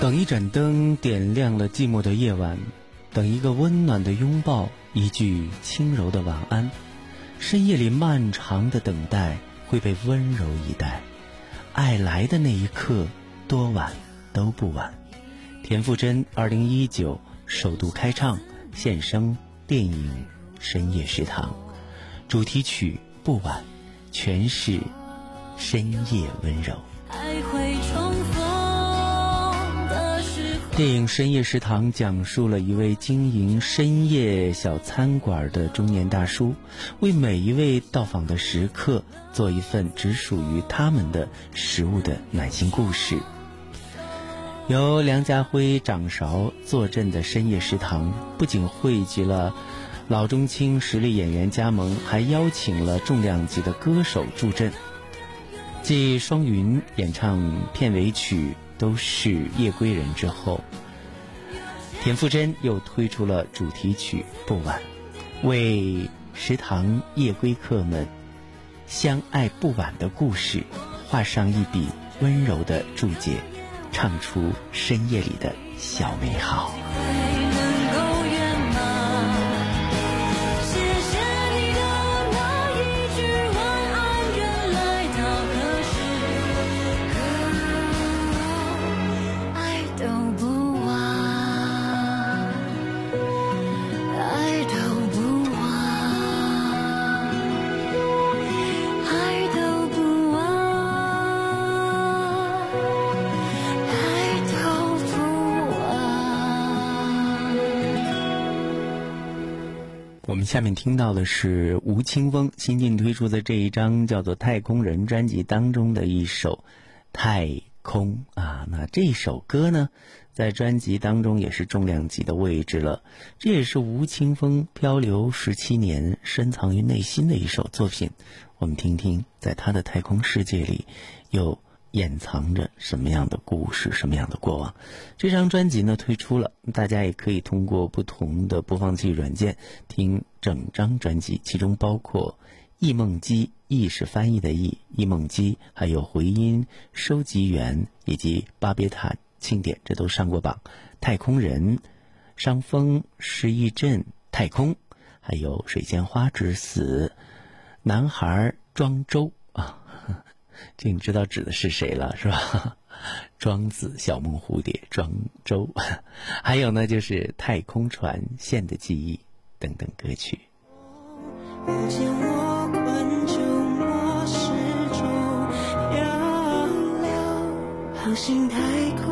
等一盏灯点亮了寂寞的夜晚，等一个温暖的拥抱，一句轻柔的晚安。深夜里漫长的等待会被温柔以待，爱来的那一刻，多晚都不晚。田馥甄二零一九首度开唱献声电影《深夜食堂》，主题曲《不晚》，全是深夜温柔。电影《深夜食堂》讲述了一位经营深夜小餐馆的中年大叔，为每一位到访的食客做一份只属于他们的食物的暖心故事。由梁家辉掌勺坐镇的深夜食堂，不仅汇集了老中青实力演员加盟，还邀请了重量级的歌手助阵。继双云演唱片尾曲。都是夜归人之后，田馥甄又推出了主题曲《不晚》，为食堂夜归客们相爱不晚的故事画上一笔温柔的注解，唱出深夜里的小美好。下面听到的是吴青峰新近推出的这一张叫做《太空人》专辑当中的一首《太空》啊，那这首歌呢，在专辑当中也是重量级的位置了。这也是吴青峰漂流十七年深藏于内心的一首作品。我们听听，在他的太空世界里，有。掩藏着什么样的故事，什么样的过往。这张专辑呢推出了，大家也可以通过不同的播放器软件听整张专辑，其中包括《忆梦机》，忆是翻译的忆，忆梦机，还有回音收集员以及巴别塔庆典，这都上过榜。太空人，伤风失忆症，太空，还有水仙花之死，男孩庄周。这你知道指的是谁了，是吧？庄子、小梦蝴蝶、庄周，还有呢，就是太空船、线的记忆等等歌曲。太空，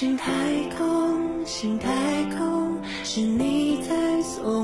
心太空，心太空，是你在怂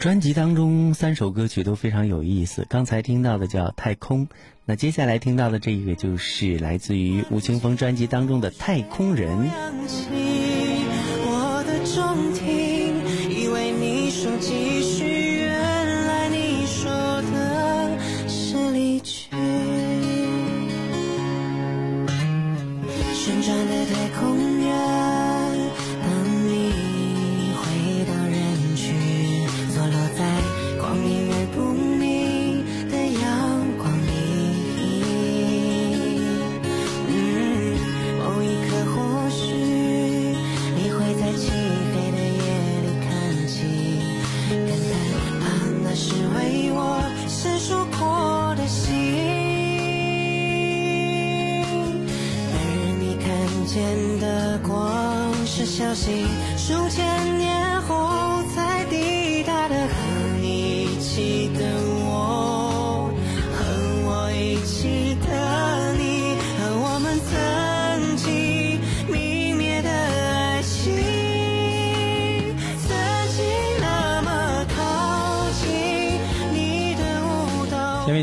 专辑当中三首歌曲都非常有意思，刚才听到的叫《太空》，那接下来听到的这一个就是来自于吴青峰专辑当中的《太空人》。我的中庭，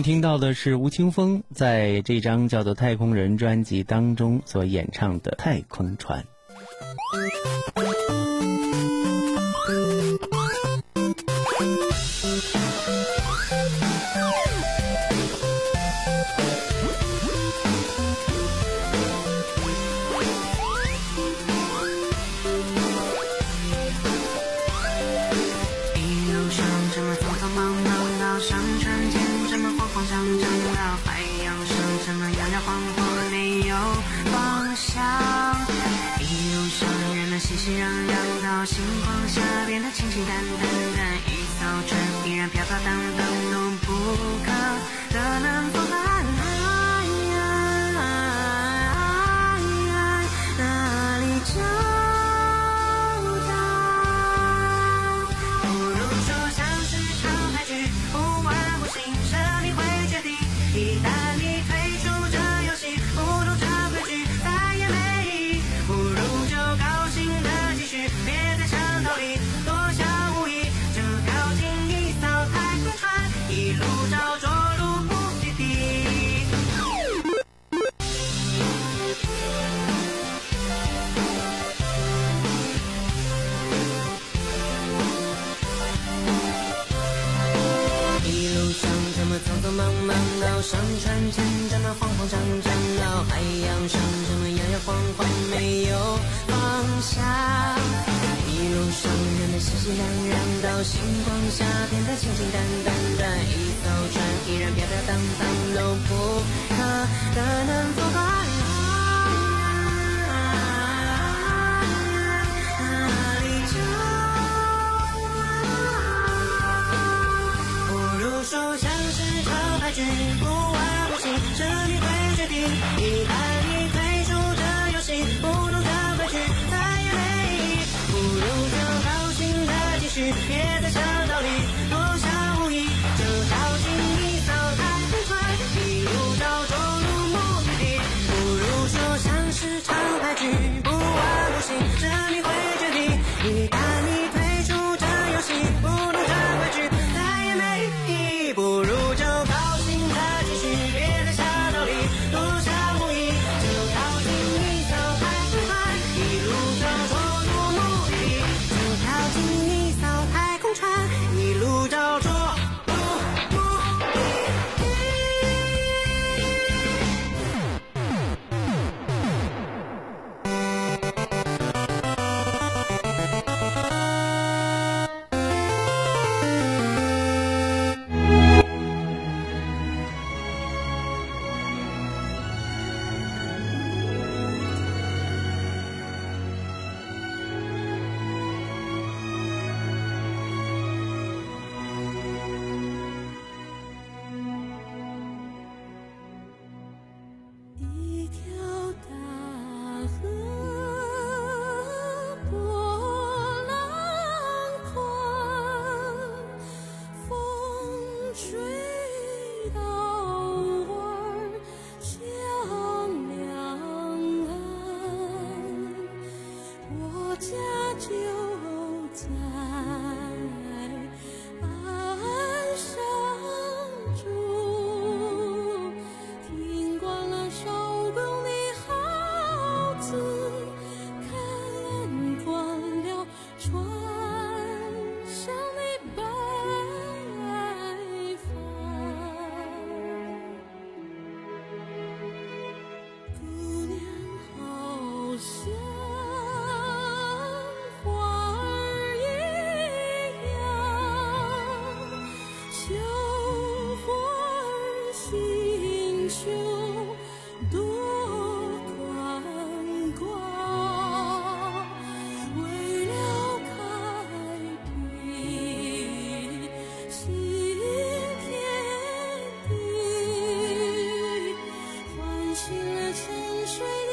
听到的是吴青峰在这张叫做《太空人》专辑当中所演唱的《太空船》。夕阳染到星光下，变得清清淡淡。一艘船依然飘飘荡荡，都不怕。大浪作伴，哪？不如说像是场海剧，不完不休，谁会决定？一百。vida. 水。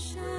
山。